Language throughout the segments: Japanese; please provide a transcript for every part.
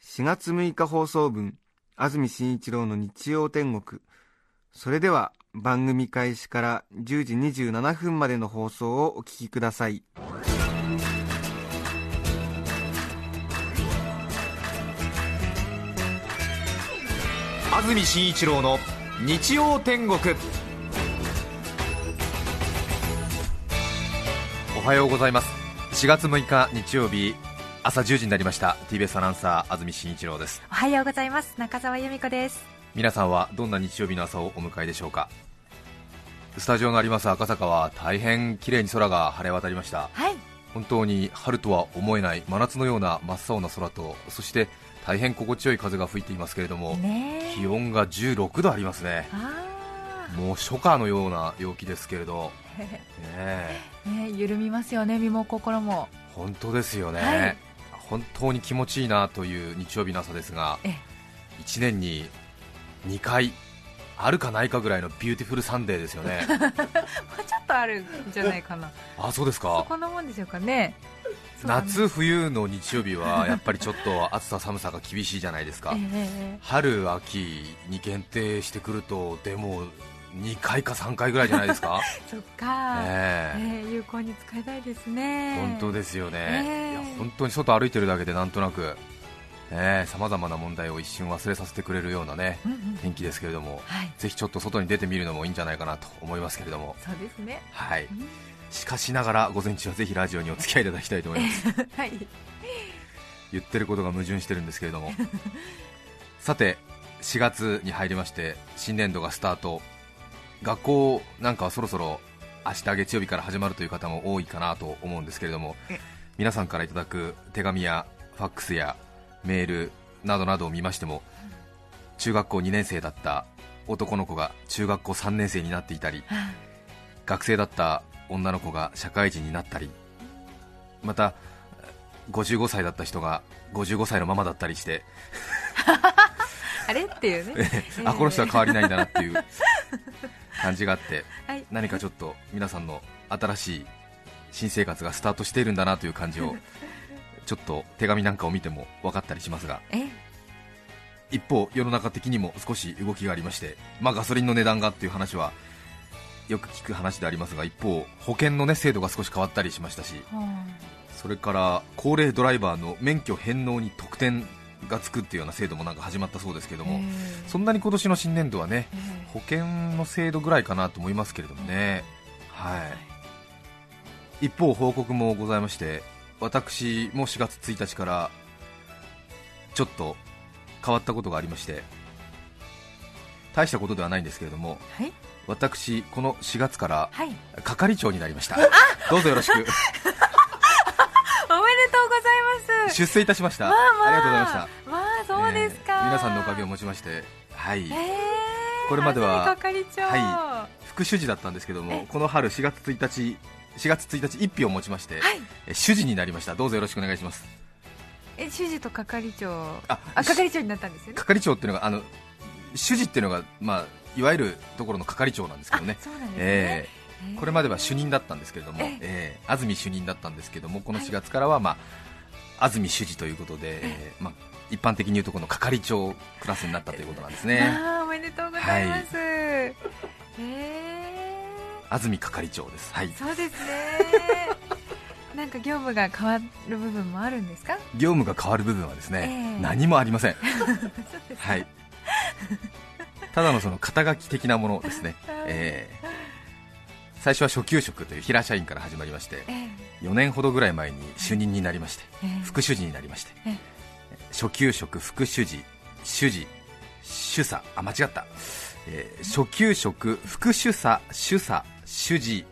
4月6日放送分安住紳一郎の日曜天国。それでは番組開始から10時27分までの放送をお聞きください。安住紳一郎の日曜天国。おはようございます。4月6日日曜日朝10時になりました。TBS アナウンサー安住紳一郎です。おはようございます。中澤由美子です。皆さんはどんな日曜日の朝をお迎えでしょうか？スタジオのあります赤坂は大変綺麗に空が晴れ渡りました。はい。本当に春とは思えない真夏のような真っ青な空とそして大変心地よい風が吹いていますけれども、ね気温が16度ありますね。あもう初夏のような陽気ですけれど、ー ねえ、ね緩みますよね身も心も。本当ですよね、はい本当に気持ちいいなという日曜日の朝ですがえ1年に2回あるかないかぐらいのビューティフルサンデーですよね。もうちょっとあるんじゃないかな。あそうですそかこんなもんでしょうかね夏冬の日曜日はやっぱりちょっと暑さ寒さが厳しいじゃないですか。ええ。春秋に限定してくるとでも2回か3回ぐらいじゃないですか？そっか、ええ。ええ有効に使いたいですね。本当ですよね、ええいや本当に外歩いてるだけでなんとなくさまざまな問題を一瞬忘れさせてくれるようなねうんうん。天気ですけれどもはい。ぜひちょっと外に出てみるのもいいんじゃないかなと思いますけれども。そうですね。はい。うん。しかしながら午前中はぜひラジオにお付き合いいただきたいと思います。はい。言ってることが矛盾してるんですけれども。さて4月に入りまして新年度がスタート学校なんかはそろそろ明日月曜日から始まるという方も多いかなと思うんですけれどもえ。皆さんからいただく手紙やファックスやメールなどなどを見ましても中学校2年生だった男の子が中学校3年生になっていたりは学生だった女の子が社会人になったりまた55歳だった人が55歳のママだったりしてあ あれっていうね。あこの人は変わりないんだなっていう 感じがあってはい。何かちょっと皆さんの新しい新生活がスタートしているんだなという感じを ちょっと手紙なんかを見ても分かったりしますがえ一方世の中的にも少し動きがありまして、まあ、ガソリンの値段がっていう話はよく聞く話でありますが一方保険の、ね、制度が少し変わったりしましたしはそれから高齢ドライバーの免許返納に特典がつくっていうような制度もなんか始まったそうですけどあも、ええ。そんなに今年の新年度はねええ。保険の制度ぐらいかなと思いますけれどもね、はい、一方、報告もございまして私も4月1日からちょっと変わったことがありまして大したことではないんですけれどもはい。私、この4月からはい。係長になりました。どうぞよろしく ます。出世いたしました、まあまあ。ありがとうございました。まあそうですか、えー皆さんのおかげをもちまして。はい、えーこれまでは係長。は副主事だったんですけどもえこの春4月1日4月1日1票を持ちまして、はい。え主事になりました。どうぞよろしくお願いします。え主事と係長。ああ係長になったんですよね。係長っていうのがあの主事っていうのが、まあ、いわゆるところの係長なんですけどね。ね、ええ。ーーこれまでは主任だったんですけれども、ええ。えー安住主任だったんですけどもこの4月からは、まあ、安住主事ということで、えーまあ、一般的に言うとこの係長クラスになったということなんですね。あーおめでとうございます、え安住係長です。はい。ー、そうですね。なんか業務が変わる部分もあるんですか？業務が変わる部分はですね、ええ。何もありません。はい。ただのその肩書き的なものですね、えー最初は初級職という平社員から始まりましてえ4年ほどぐらい前に主任になりましてええ。副主事になりましてええ。初級職副主事主事主査あ間違った、えー初級職副主査主査主事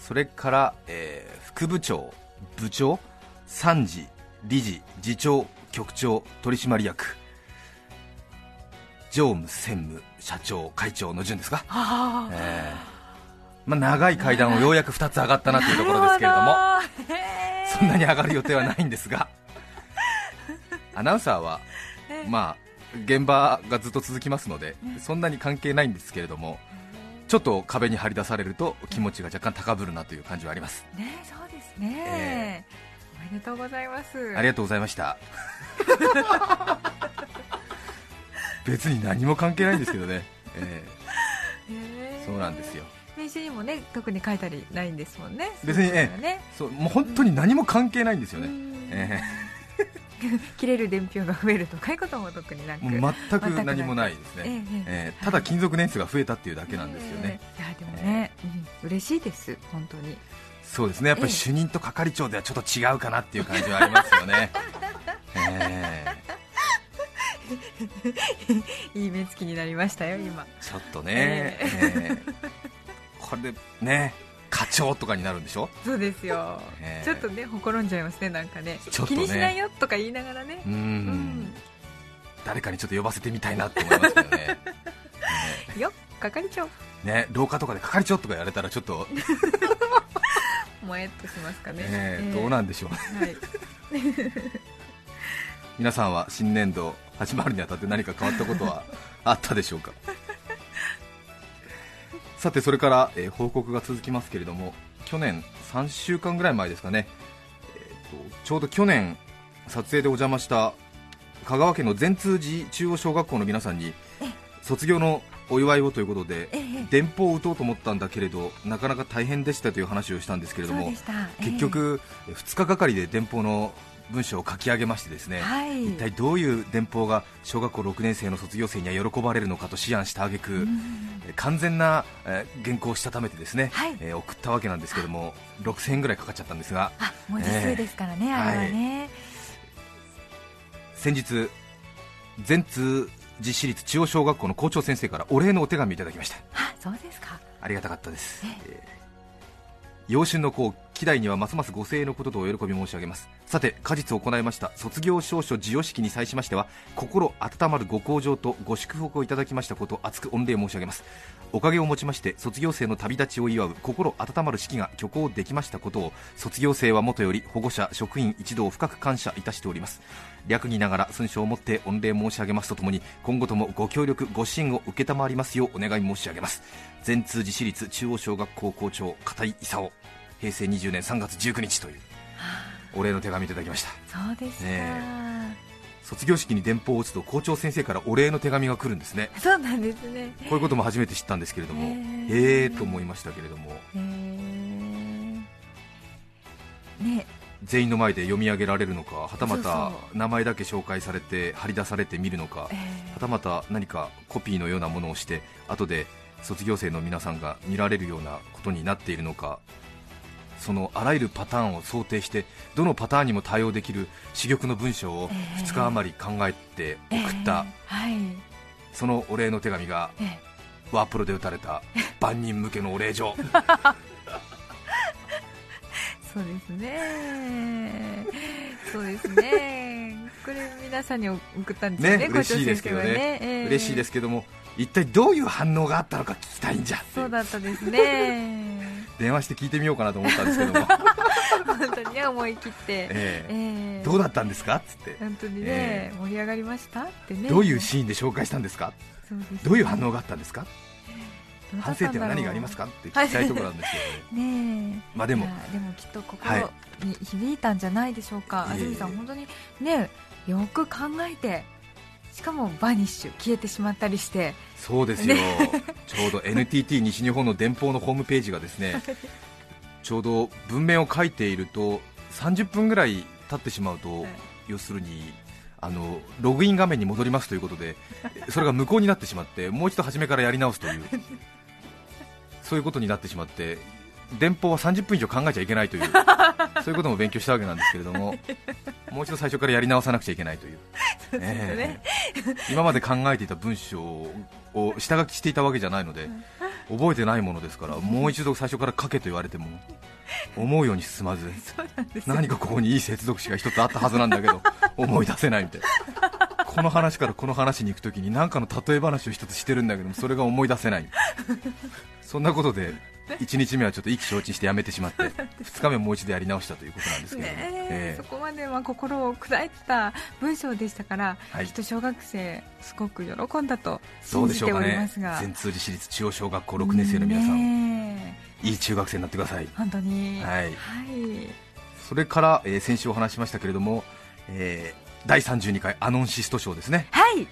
それから、えー副部長部長参事理事次長局長取締役常務、専務、社長、会長の順ですか、えーまあ、長い階段をようやく2つ上がったなというところですけれども、そんなに上がる予定はないんですが、アナウンサーは、えまあ、現場がずっと続きますので、そんなに関係ないんですけれども、ちょっと壁に張り出されると気持ちが若干高ぶるなという感じはあります。ねそうですね、おめでとうございます。ありがとうございました。別に何も関係ないんですけどね、えへーー。そうなんですよ。名刺にもね特に書いたりないんですもんね。別にね。そうもう本当に何も関係ないんですよね、うん。え 切れる伝票が増えるとかいうことも特になく。ーもう全く何もないですね、ええええ。えーただ勤続年数が増えたっていうだけなんですよね、ええいやでもね、うん嬉しいです本当に。そうですね。やっぱり主任と係長ではちょっと違うかなっていう感じはありますよね、え いい目つきになりましたよ今。ーちょっとね、ええ。ーこれでね課長とかになるんでしょ？そうですよ、ええ。ちょっとねほころんじゃいますねなんかね。ね。気にしないよとか言いながらね。うーん。うん。誰かにちょっと呼ばせてみたいなって思いますけどね。よ係長。ねね廊下とかで係長とかやれたらちょっと、もえっとしますかね、えーええ。どうなんでしょうはい。皆さんは新年度始まるにあたって何か変わったことはあったでしょうか？さてそれから、えー報告が続きますけれども去年3週間ぐらい前ですかね、えーとちょうど去年撮影でお邪魔した香川県の善通寺中央小学校の皆さんに卒業のお祝いをということでええ。電報を打とうと思ったんだけれどなかなか大変でしたという話をしたんですけれども結局2日がかりで電報の文章を書き上げましてですね、ええはい。一体どういう電報が小学校6年生の卒業生には喜ばれるのかと思案した挙句、うんえ完全な、えー原稿をしたためてですね、はい。えー送ったわけなんですけども6000円ぐらいかかっちゃったんですがあ文字数ですからね、ええあれはね、先日全通寺市立中央小学校の校長先生からお礼のお手紙いただきました。あそうですか。ありがたかったです、ええ。ー養春の子希代にはますますご声援のこととお喜び申し上げます。さて果実を行いました卒業証書授与式に際しましては心温まるご厚情とご祝福をいただきましたこと厚く御礼申し上げます。おかげをもちまして卒業生の旅立ちを祝う心温まる式が挙行できましたことを卒業生はもとより保護者職員一同深く感謝いたしております。略儀ながら尊称をもって御礼申し上げますとともに今後ともご協力ご支援を承りますようお願い申し上げます。全通寺市立中央小学校校長片井勲。平成20年3月19日というお礼の手紙いただきました。そうです卒業式に電報を打つと校長先生からお礼の手紙が来るんですね。そうなんですね。こういうことも初めて知ったんですけれどもへえー。えーと思いましたけれども。ね。全員の前で読み上げられるのかはたまたそ名前だけ紹介されて張り出されてみるのかえはたまた何かコピー。のようなものをして後で卒業生の皆さんが見られるようなことになっているのかそのあらゆるパターンを想定してどのパターンにも対応できる珠玉の文章をええ。2日余り考えてえ送った、そのお礼の手紙がえワープロで打たれた万人向けのお礼状。そうですね。そうですね。これ皆さんに送ったんですよねね嬉しいですけどね。校長先生はええ。嬉しいですけども一体どういう反応があったのか聞きたいんじゃそうだったですね電話して聞いてみようかなと思ったんですけども、本当にね思い切って、ええ。ええ。どうだったんですか？っつって。本当にね、え盛り上がりました？ってね。どういうシーンで紹介したんですか？そうですね。どういう反応があったんですか？反省点は何がありますか？って聞きたいところなんですけどね。ねえ。まあでも。でもきっとはい。心に響いたんじゃないでしょうか、いえいえ。安住さん本当にねよく考えてしかもバニッシュ消えてしまったりして。そうですよ、ちょうど NTT 西日本の電報のホームページがですねちょうど文面を書いていると30分ぐらい経ってしまうと、はい。要するにあのログイン画面に戻りますということでそれが無効になってしまってもう一度初めからやり直すというそういうことになってしまって電報は30分以上考えちゃいけないという そういうことも勉強したわけなんですけれどももう一度最初からやり直さなくちゃいけないという。今まで考えていた文章を下書きしていたわけじゃないので覚えてないものですからもう一度最初から書けと言われても思うように進まず何かここにいい接続詞が一つあったはずなんだけど 思い出せないみたいな。この話からこの話に行くときに何かの例え話を一つしてるんだけどもそれが思い出せない。そんなことで 1日目はちょっと意気消沈してやめてしまって2日目もう一度やり直したということなんですけどそこまでは心を砕いてた文章でしたから、はい。きっと小学生すごく喜んだとど信じておりますが。善通寺市立中央小学校6年生の皆さん、ねいい中学生になってください。え本当に。はい。はい。それから、えー先週お話ししましたけれども、えー第32回アノンシスト賞ですね。はい。えー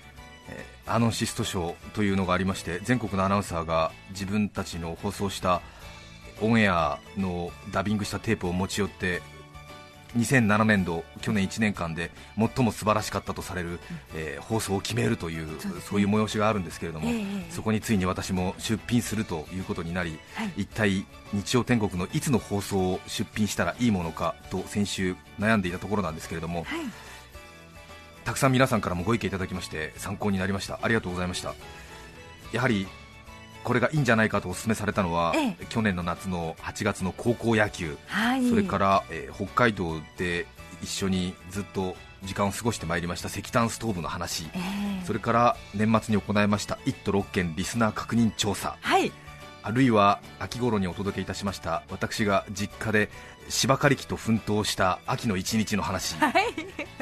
アノンシスト賞というのがありまして全国のアナウンサーが自分たちの放送したオンエアのダビングしたテープを持ち寄って2007年度去年1年間で最も素晴らしかったとされる、えー放送を決めるというそうね。いう催しがあるんですけれども、ええええ。そこについに私も出品するということになり、はい。一体日曜天国のいつの放送を出品したらいいものかと先週悩んでいたところなんですけれども、はいたくさん皆さんからもご意見いただきまして参考になりました。ありがとうございました。やはりこれがいいんじゃないかとお勧めされたのは、え去年の夏の8月の高校野球、はい。それから、えー北海道で一緒にずっと時間を過ごしてまいりました石炭ストーブの話、ええ。それから年末に行いました1都6県リスナー確認調査。はい。あるいは秋頃にお届けいたしました私が実家で芝刈り機と奮闘した秋の一日の話、はい。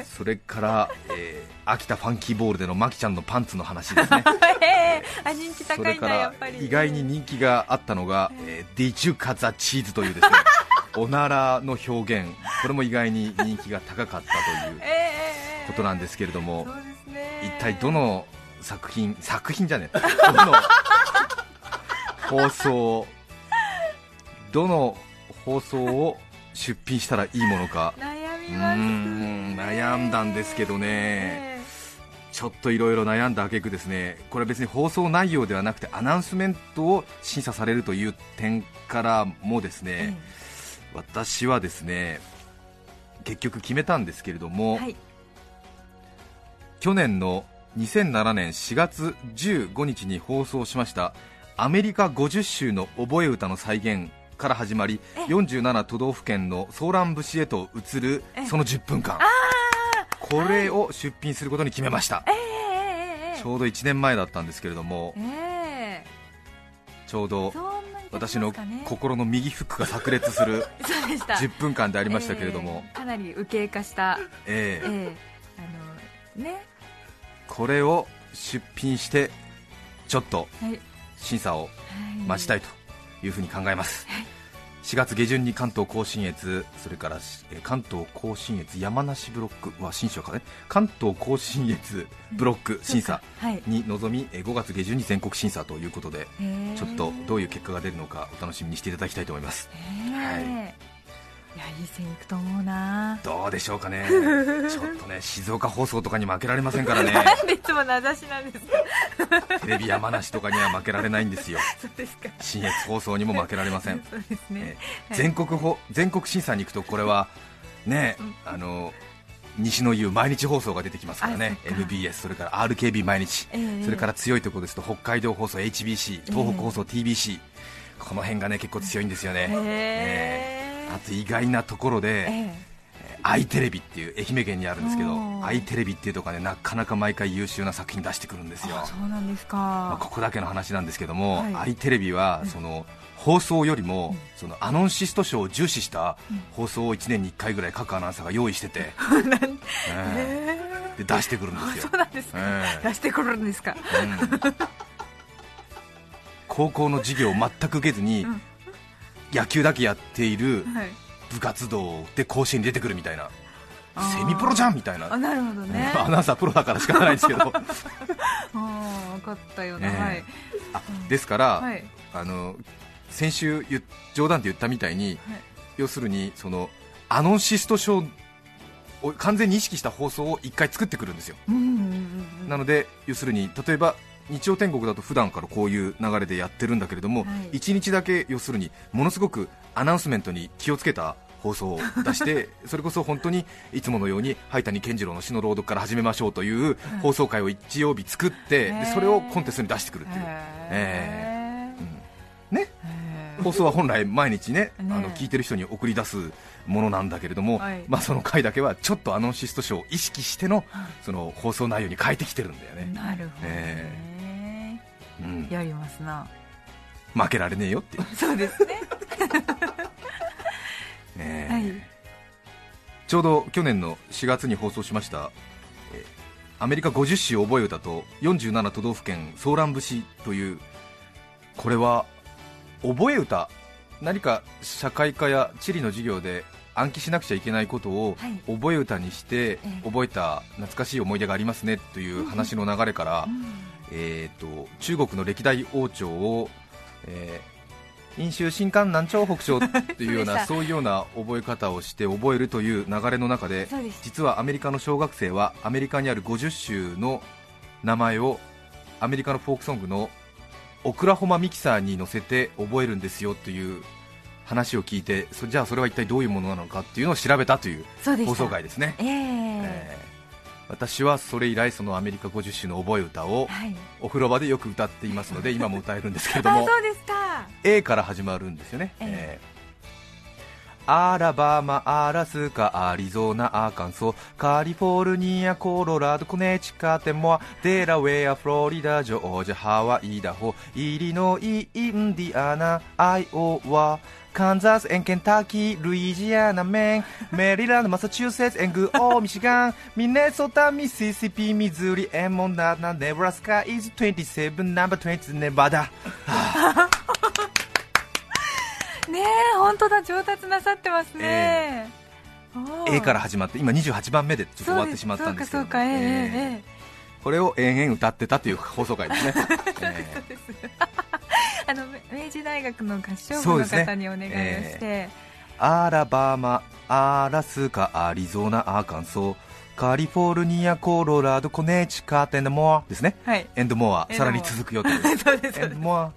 それから、えー秋田ファンキーボールでのマキちゃんのパンツの話ですね。え えあ人気そ高いんれからだやっぱり。意外に人気があったのが、えーディチュカザチーズというですね。おならの表現。これも意外に人気が高かったという ええことなんですけれども一体どの作品作品じゃねえ。どの放送どの放送を出品したらいいものか。悩みうーますん悩んだんですけどね。えちょっといろいろ悩んだ挙句ですね。これは別に放送内容ではなくてアナウンスメントを審査されるという点からもですえね、私はですね結局決めたんですけれども、はい。去年の2007年4月15日に放送しましたアメリカ50州の覚え歌の再現から始まりえ。47都道府県のソーラン節へと移るえ。その10分間。これを出品することに決めました。ちょうど1年前だったんですけれども。ええ。ちょうど私の心の右フックが炸裂する そうでした。10分間でありましたけれども。え、えかなり右傾化した。ええ。ええ。あのね。これを出品してちょっとはい。審査をはい待ちたいというふうに考えます、4月下旬に関東甲信越それからえー関東甲信越山梨ブロックは新書かね？関東甲信越ブロック審査はい。に臨みえー5月下旬に全国審査ということでええちょっとどういう結果が出るのかお楽しみにしていただきたいと思います。ええはいいやいい線いくと思うな。どうでしょうかね。ちょっとね静岡放送とかに負けられませんからね。なんでいつも名指しなんですか？テレビ山梨とかには負けられないんですよ。そうですか。新越放送にも負けられません。そうですね。えー全国ほ全国審査に行くとこれはね、うん。あの西の言う毎日放送が出てきますからね。MBS それから RKB 毎日、ええ。それから強いところですと北海道放送 HBC 東北放送 TBC、この辺がね結構強いんですよね、ええあと意外なところで、えアイテレビっていう愛媛県にあるんですけどアイテレビっていうところがねなかなか毎回優秀な作品出してくるんですよ。そうなんですまあ、かここだけの話なんですけども、はい。アイテレビはその放送よりも、うん。そのアノンシスト賞を重視したうん。放送を1年に1回ぐらい各アナウンサーが用意してて、なんえ。ええ。で出してくるんですよ。あそう、なんですか。え出してくるんですか。えうん。高校の授業を全く受けずに、うん野球だけやっているはい。部活動で甲子園に出てくるみたいな。セミプロじゃんみたいな、あなるほどね。アナウンサープロだから仕方ないんですけど。分かったよな、ええ。はい。あですから、はい。あの先週冗談で言ったみたいに、要するにそのアノンシスト賞を完全に意識した放送を1回作ってくるんですよ、なので要するに例えば日曜天国だと普段からこういう流れでやってるんだけれども、はい。1日だけ要するにものすごくアナウンスメントに気をつけた放送を出して それこそ本当にいつものように灰谷健次郎の詩の朗読から始めましょうという放送回を一曜日作って、でそれをコンテストに出してくるっていう、へええうん。ね。へ放送は本来毎日ねね。あの聞いてる人に送り出すものなんだけれども、はい。まあ、その回だけはちょっとアナウンシスト賞を意識してのその放送内容に変えてきてるんだよね、なるほどね、うん、やりますな。負けられねえよって そうですね。ねはい。ちょうど去年の4月に放送しました、えーアメリカ50首覚え歌と47都道府県ソーラン節というこれは覚え歌。何か社会科や地理の授業で暗記しなくちゃいけないことをはい。覚え歌にしてええ。覚えた懐かしい思い出がありますねという話の流れから、えー、と中国の歴代王朝を、えー飲酒新韓南朝北朝というような そういうような覚え方をして覚えるという流れの中で実はアメリカの小学生はアメリカにある50州の名前をアメリカのフォークソングのオクラホマミキサーに乗せて覚えるんですよという話を聞いてそじゃあそれは一体どういうものなのかっていうのを調べたという放送回ですね、ええ。えー私はそれ以来そのアメリカ50州の覚え歌をはい。お風呂場でよく歌っていますので今も歌えるんですけれどあもそうですか。A から始まるんですよね、ええ。ーアラバマ、アラスカ、アリゾナ、アカンソ、カリフォルニア、コロラド、コネチカ、テモア、デラウェア、フロリダ、ジョージア、ハワイ、ダホ、イリノイ、インディアナ、アイオワ、カンザス、エンケンタッキー、ルイジアナ、メン、メリランド、マサチューセッツ、エングオー、ミシガン、ミネソタ、ミシシピ、ミズーリ、エモンダナ、ネブラスカ、イズ27、ナンバー20、ネバダ。ねえ本当だ上達なさってますね、おー。A から始まって今28番目でちょっと終わってしまったんですけど。ええええええこれを延々歌ってたという 放送回ですね、えそうです。あのめ明治大学の合唱部のそうですね。方にお願いをして、えアラバマ、アラスカ、アリゾナ、アーカンソーカリフォルニア、コロラド、コネチカ、テンドモアですね。はい。エンドモアさらに続くよというそうです。エンドモア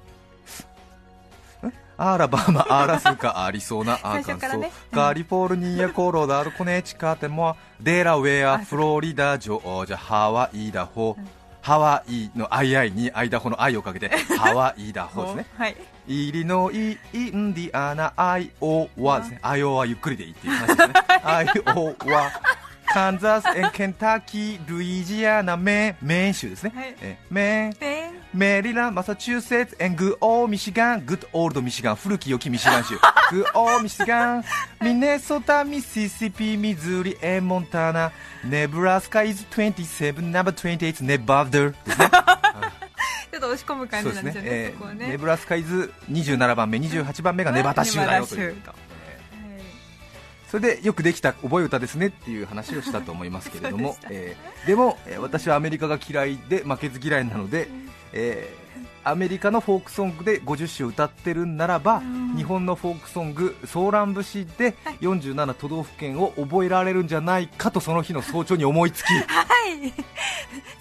んアラバマ、アラスカ、アリゾナ、アーカンソー、カリフォルニア、コロラド、コネチカ、テンモアデラウェア、あフロリダ、ジョージア、ハワイ、イダホ、ハワイのアイアイにアイダホのアイをかけて ハワイダホですね。はい。イリノイ、インディアナ、アイオワですね。アイオワゆっくりでいいっていう話ですね。アイオワ、カンザス、エンケンタッキー、ルイジアナ、メン、メーン州ですね。はい。えメン、でメリーランド、マサチューセッツ、エングオー、ミシガン、 good old ミシガン、古き良きミシガン州。グオー、ミシガン、ミネソタ、ミシシピ、ミズーリ、エンモンタナ、ネブラスカイズ27、ナンバー28、ネバーダーですね。ちょっと押し込む感そうですねじなんですよね。えーそこはね。ネブラスカイズ27番目、28番目がネバダ州だよとそれでよくできた覚え歌ですねっていう話をしたと思いますけれども でえーでも、えー私はアメリカが嫌いで負けず嫌いなので、えーアメリカのフォークソングで50首歌ってるならば、うん。日本のフォークソング「ソーラン節」で47都道府県を覚えられるんじゃないかとその日の早朝に思いつき。はい。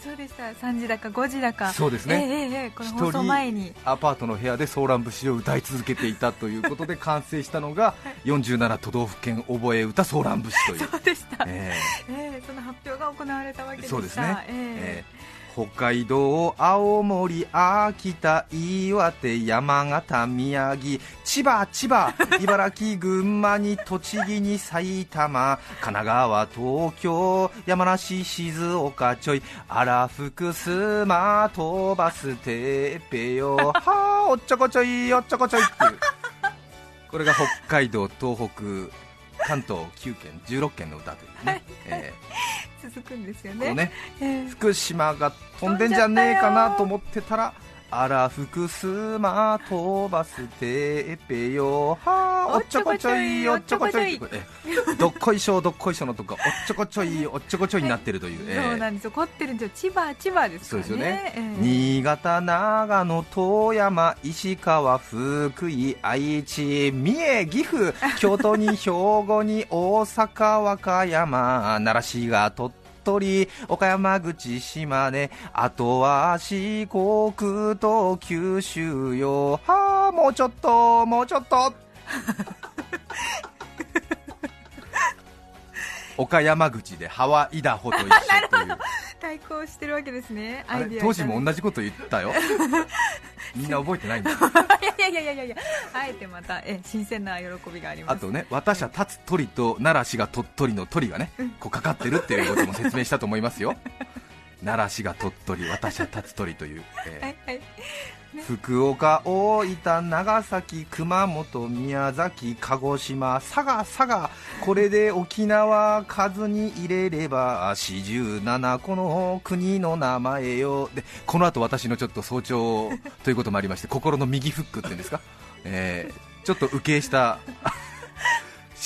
そうでした。3時だか5時だか。そうですね。ええええええ。この放送前に。アパートの部屋でソーラン節を歌い続けていたということで完成したのが 47都道府県覚え歌ソーラン節という。そうでした、ええ。えその発表が行われたわけでした。そうですね、ええ。ー北海道、青森、秋田、岩手、山形、宮城、千葉、千葉、茨城、群馬に栃木に埼玉、神奈川、東京、山梨、静岡、ちょい、荒福、スマ、飛ばす、てっぺよ、はあ、おっちょこちょい、おっちょこちょいっていう。これが北海道、東北、関東9県、16県の歌というね。ええ続くんですよね。ねええ。福島が飛んでんじゃねえかなと思ってたらあら福島飛ばすてっぺよ。はあおっちょこちょいおっちょこちょいえどっこい。しょどっこい。しょのとかおっちょこちょいおっちょこちょいになってるという、えーそうなんですよ。凝ってるんですよ。千葉千葉ですからね。そうですよね、ええ。新潟、長野、富山、石川、福井、愛知、三重、岐阜、京都に兵庫に大阪、和歌山、奈良市が鳥取、岡山口、島根、あとは四国と九州よ。はあ、もうちょっと、もうちょっと。岡山口でハワイダホと一緒という。対抗してるわけですね。当時もじ同じこと言ったよ。みんな覚えてないんだ。いやいやいやいやいや。あえてまたえ新鮮な喜びがあります。あとね私は立つ鳥と奈良市が鳥取の鳥がねこうかかってるっていうことも説明したと思いますよ奈良市が鳥取私は立つ鳥という、えーはいはい。福岡、大分、長崎、熊本、宮崎、鹿児島、佐賀、佐賀、これで沖縄数に入れれば47個の国の名前よ。でこの後私のちょっと早朝ということもありまして心の右フックっていうんですか、えーちょっと受けした思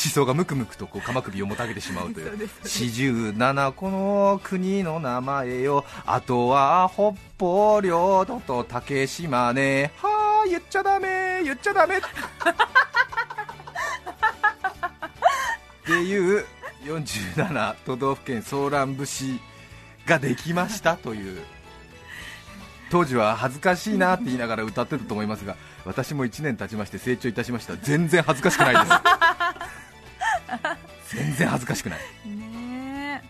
想がムクムクとこう鎌首をもたげてしまうという。四十七個の国の名前よあとは北方領土と竹島ね。はあ言っちゃダメ言っちゃダメ。っていう47都道府県ソーラン節ができましたという。当時は恥ずかしいなって言いながら歌ってたと思いますが私も1年経ちまして成長いたしました。全然恥ずかしくないです。全然恥ずかしくない。ね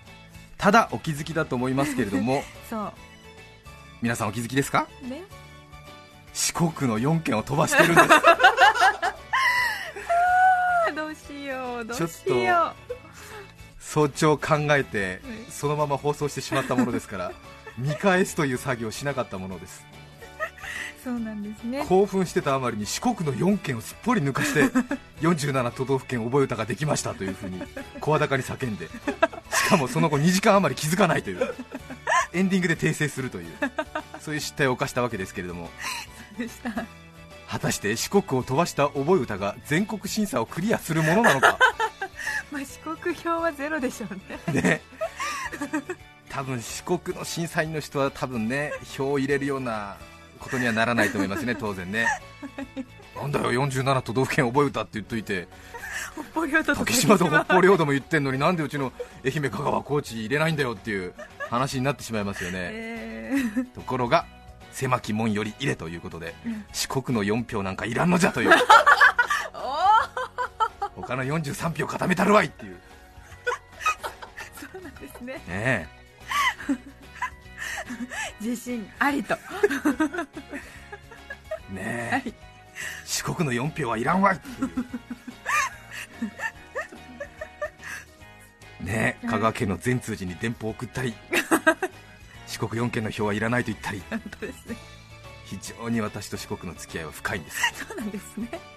ただお気づきだと思いますけれどもえ そ皆さんお気づきですか？うね。四国の4県を飛ばしてるんです。あ どうしようどうしちょっよ早朝考えてうんそのまま放送してしまったものですから見返すという作業をしなかったものです。うそうなんですね。興奮してたあまりに四国の4県をすっぽり抜かして 47都道府県覚え歌ができましたというふうに声高に叫んで。しかもその後2時間余り気づかないという。エンディングで訂正するという。そういう失態を犯したわけですけれども。でした。果たして四国を飛ばした覚え歌が全国審査をクリアするものなのか？まあ四国票はゼロでしょうね。ね。多分四国の審査員の人は多分ね票を入れるようなことにはならないと思いますね当然ね。なんだよ47都道府県覚え歌って言っといて。竹島と北方領土も言ってんのになんでうちの愛媛香川高知入れないんだよっていう話になってしまいますよね。えー。ところが狭き門より入れということでうん。四国の4票なんかいらんのじゃという。お他の43票固めたるわいっていう。そうなんですね。ね 自信ありと。えねえ、はい。四国の4票はいらんわい。ねえ香川県の善通寺に電報を送ったり。四国4県の票はいらないと言ったり。本当ですね。非常に私と四国の付き合いは深いんです。そうなんですね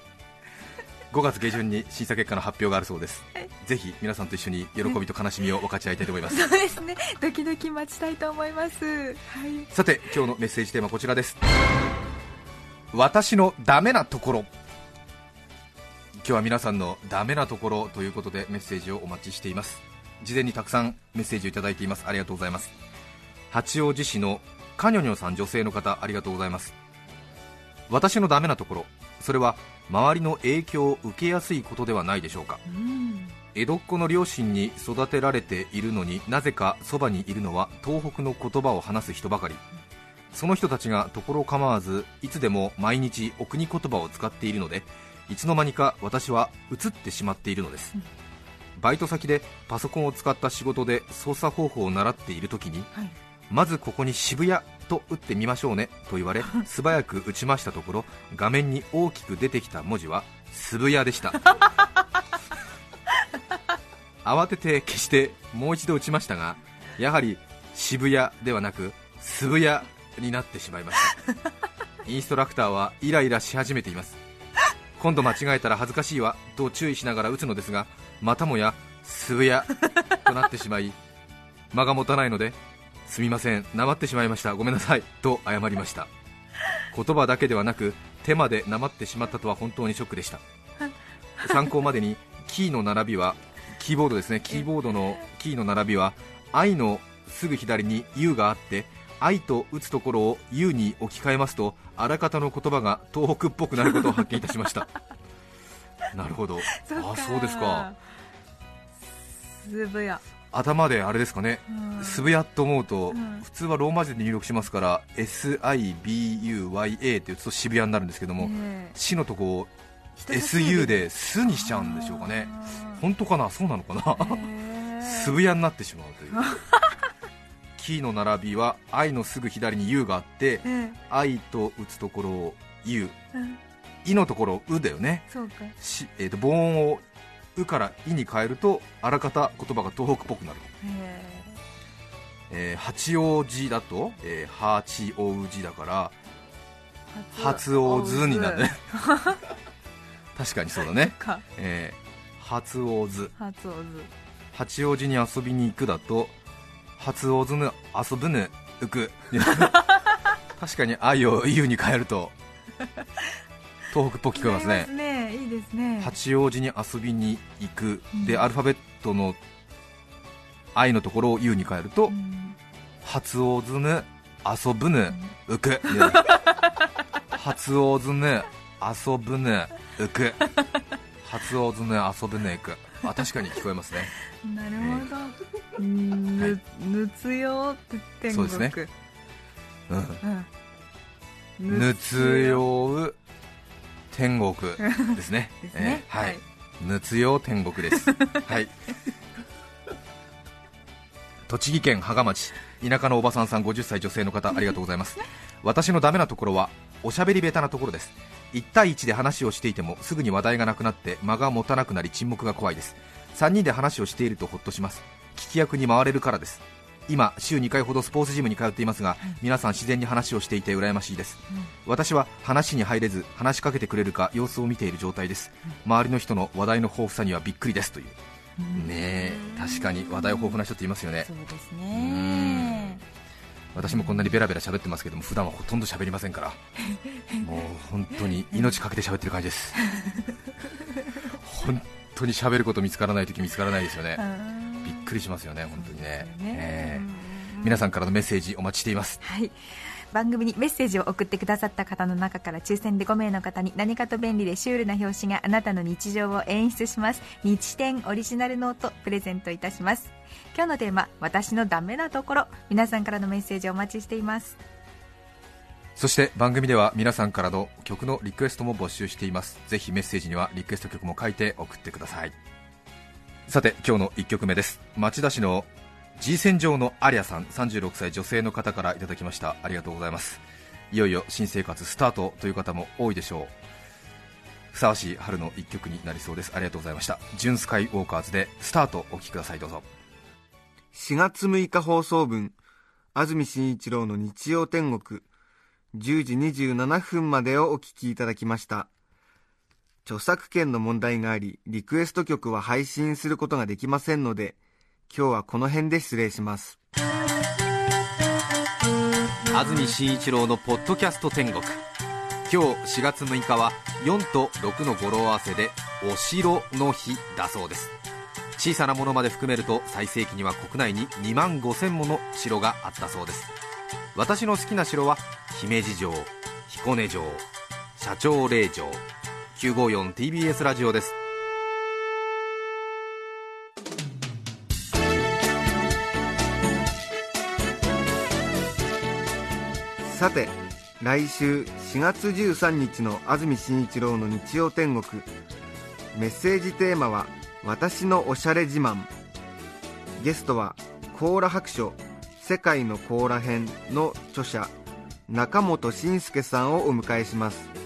5月下旬に審査結果の発表があるそうです。はい。ぜひ皆さんと一緒に喜びと悲しみを分かち合いたいと思います。そうですね。ドキドキ待ちたいと思います。はい。さて今日のメッセージテーマはこちらです。私のダメなところ。今日は皆さんのダメなところということでメッセージをお待ちしています。事前にたくさんメッセージをいただいています。ありがとうございます。八王子市のカニョニョさん女性の方ありがとうございます。私のダメなところ。それは周りの影響を受けやすいことではないでしょうか。うん。江戸っ子の両親に育てられているのになぜかそばにいるのは東北の言葉を話す人ばかり。その人たちが所構わずいつでも毎日お国言葉を使っているのでいつの間にか私は移ってしまっているのです。うん。バイト先でパソコンを使った仕事で操作方法を習っている時にはい。まずここに渋谷と打ってみましょうねと言われ素早く打ちましたところ画面に大きく出てきた文字は渋谷でした慌てて消してもう一度打ちましたがやはり渋谷ではなく渋谷になってしまいましたインストラクターはイライラし始めています今度間違えたら恥ずかしいわと注意しながら打つのですがまたもや渋谷となってしまい間が持たないのですみませんなまってしまいました。ごめんなさい。と謝りました。言葉だけではなく手までなまってしまったとは本当にショックでした。参考までにキーの並びはキーボードですね。キーボードのキーの並びは「愛」のすぐ左に「U」があって「愛」と打つところを「U」に置き換えますとあらかたの言葉が東北っぽくなることを発見いたしました。なるほど。あそうですか。渋谷頭であれですかねうん。渋谷と思うと、うん。普通はローマ字で入力しますから SIBUYA って打つと渋谷になるんですけども、ねえ。死のとこを SU で「す」にしちゃうんでしょうかね。本当かな？そうなのかな？渋谷になってしまうという。キーの並びは愛のすぐ左に U があってえ愛と打つところを U いのところをうだよね。えー、と母音をうからいに変えるとあらかた言葉が東北っぽくなる、へえー八王子だと、えー、八王子だからえ初王図になるね。確かにそうだね、か。えー、初王図初王図八王子に遊びに行くだと初王図ぬ遊ぶぬうく。確かに愛を U に変えると東北っぽく聞こえますね。ねいいですね。八王子に遊びに行く。で、うん。アルファベットの愛のところを U に変えると、うん。初王図ぬ遊ぶぬうく。初王図ぬ遊ぶぬうく。初王図ぬ遊ぶぬうく。あ確かに聞こえますね。なるほど、ぬぬつよって天国そうですね。うん。うん。ぬつよう天国ですね。ですね。えーははい。いぬつよう天国です。はい。栃木県芳賀町田舎のおばさんさん50歳女性の方ありがとうございます。私のダメなところはおしゃべり下手なところです。1対1で話をしていてもすぐに話題がなくなって間が持たなくなり沈黙が怖いです。3人で話をしているとほっとします。聞き役に回れるからです今週2回ほどスポーツジムに通っていますが皆さん自然に話をしていて羨ましいです。私は話に入れず話しかけてくれるか様子を見ている状態です。周りの人の話題の豊富さにはびっくりですという。ねえ確かに話題豊富な人っていますよね。私もこんなにベラベラ喋ってますけども普段はほとんど喋りませんから。もう本当に命かけて喋ってる感じです。本当に喋ること見つからない時見つからないですよねくりしますよね本当にね。ええ。皆さんからのメッセージお待ちしています。はい。番組にメッセージを送ってくださった方の中から抽選で5名の方に何かと便利でシュールな表紙があなたの日常を演出します。日展オリジナルノートプレゼントいたします。今日のテーマ私のダメなところ。皆さんからのメッセージをお待ちしています。そして番組では皆さんからの曲のリクエストも募集しています。ぜひメッセージにはリクエスト曲も書いて送ってくださいさて今日の1曲目です。町田市の G 線上のアリアさん36歳女性の方からいただきました。ありがとうございます。いよいよ新生活スタートという方も多いでしょう。ふさわしい春の1曲になりそうです。ありがとうございました。ジュンスカイウォーカーズでスタートお聴きください。どうぞ。4月6日放送分安住紳一郎の日曜天国10時27分までをお聞きいただきました。著作権の問題がありリクエスト曲は配信することができませんので今日はこの辺で失礼します。安住紳一郎のポッドキャスト天国。今日4月6日は4と6の語呂合わせでお城の日だそうです。小さなものまで含めると最盛期には国内に2万5000もの城があったそうです。私の好きな城は姫路城彦根城社長令城。954TBS ラジオです。さて来週4月13日の安住紳一郎の日曜天国。メッセージテーマは「私のおしゃれ自慢」ゲストはコーラ白書世界のコーラ編の著者中本慎介さんをお迎えします。